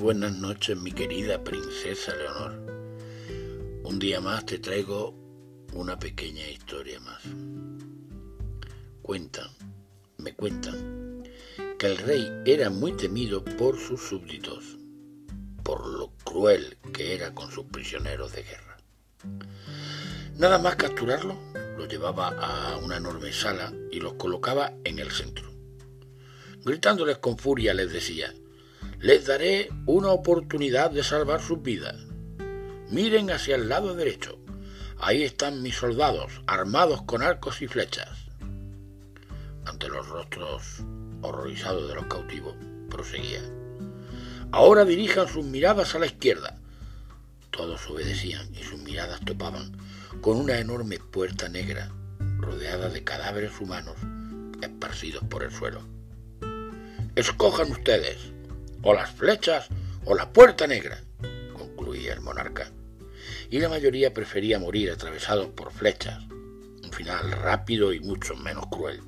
buenas noches, mi querida princesa Leonor. Un día más te traigo una pequeña historia más. Cuentan, me cuentan, que el rey era muy temido por sus súbditos, por lo cruel que era con sus prisioneros de guerra. Nada más capturarlo, lo llevaba a una enorme sala y los colocaba en el centro. Gritándoles con furia les decía, les daré una oportunidad de salvar sus vidas. Miren hacia el lado derecho. Ahí están mis soldados, armados con arcos y flechas. Ante los rostros horrorizados de los cautivos, proseguía. Ahora dirijan sus miradas a la izquierda. Todos obedecían y sus miradas topaban con una enorme puerta negra rodeada de cadáveres humanos esparcidos por el suelo. Escojan ustedes, o las flechas o la puerta negra, concluía el monarca. Y la mayoría prefería morir atravesados por flechas, un final rápido y mucho menos cruel.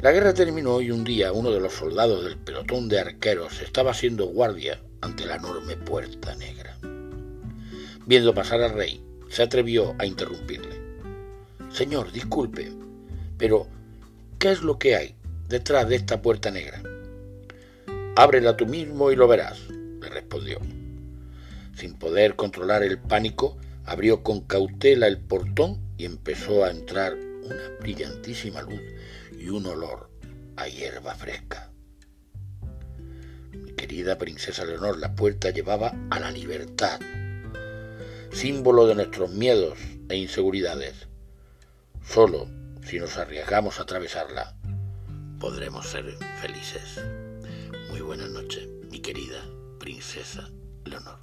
La guerra terminó y un día uno de los soldados del pelotón de arqueros estaba haciendo guardia ante la enorme puerta negra. Viendo pasar al rey, se atrevió a interrumpirle. Señor, disculpe, pero ¿qué es lo que hay detrás de esta puerta negra? Ábrela tú mismo y lo verás, le respondió. Sin poder controlar el pánico, abrió con cautela el portón y empezó a entrar una brillantísima luz y un olor a hierba fresca. Mi querida princesa Leonor, la puerta llevaba a la libertad, símbolo de nuestros miedos e inseguridades. Solo si nos arriesgamos a atravesarla, podremos ser felices. Muy buenas noches, mi querida princesa Leonor.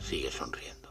Sigue sonriendo.